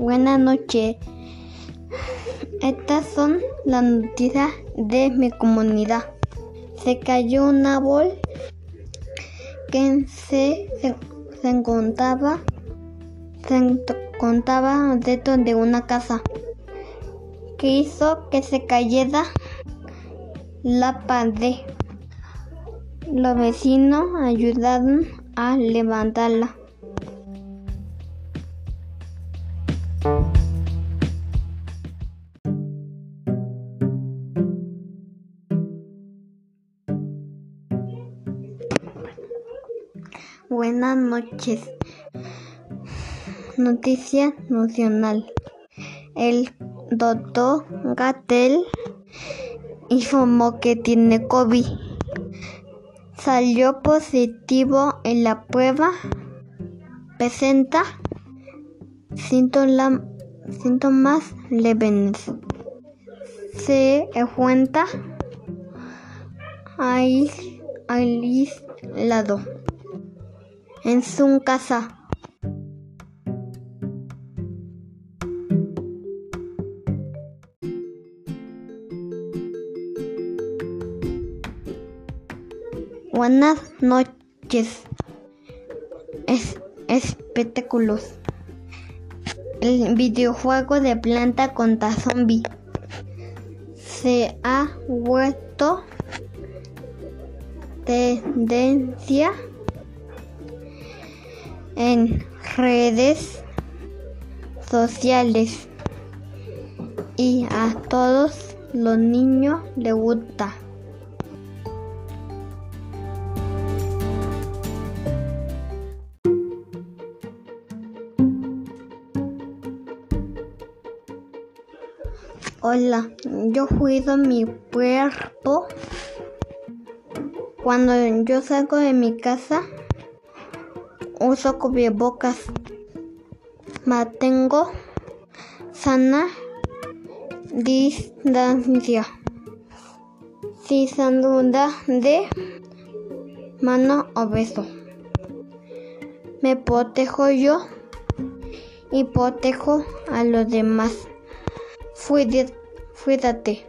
Buenas noches. Estas son las noticias de mi comunidad. Se cayó un árbol que se, se, se encontraba, se encontraba dentro de una casa que hizo que se cayera la pared. Los vecinos ayudaron a levantarla. Buenas noches. Noticia nacional. El doctor Gatel informó que tiene COVID. Salió positivo en la prueba. Presenta síntomas, leves. Se encuentra aislado en su casa. Buenas noches. Es, espectáculos. El videojuego de planta contra zombie se ha vuelto tendencia en redes sociales y a todos los niños les gusta. Hola, yo cuido mi cuerpo. Cuando yo salgo de mi casa, uso cubrebocas. Mantengo sana distancia. Sin duda de mano o beso. Me protejo yo y protejo a los demás. Cuídate.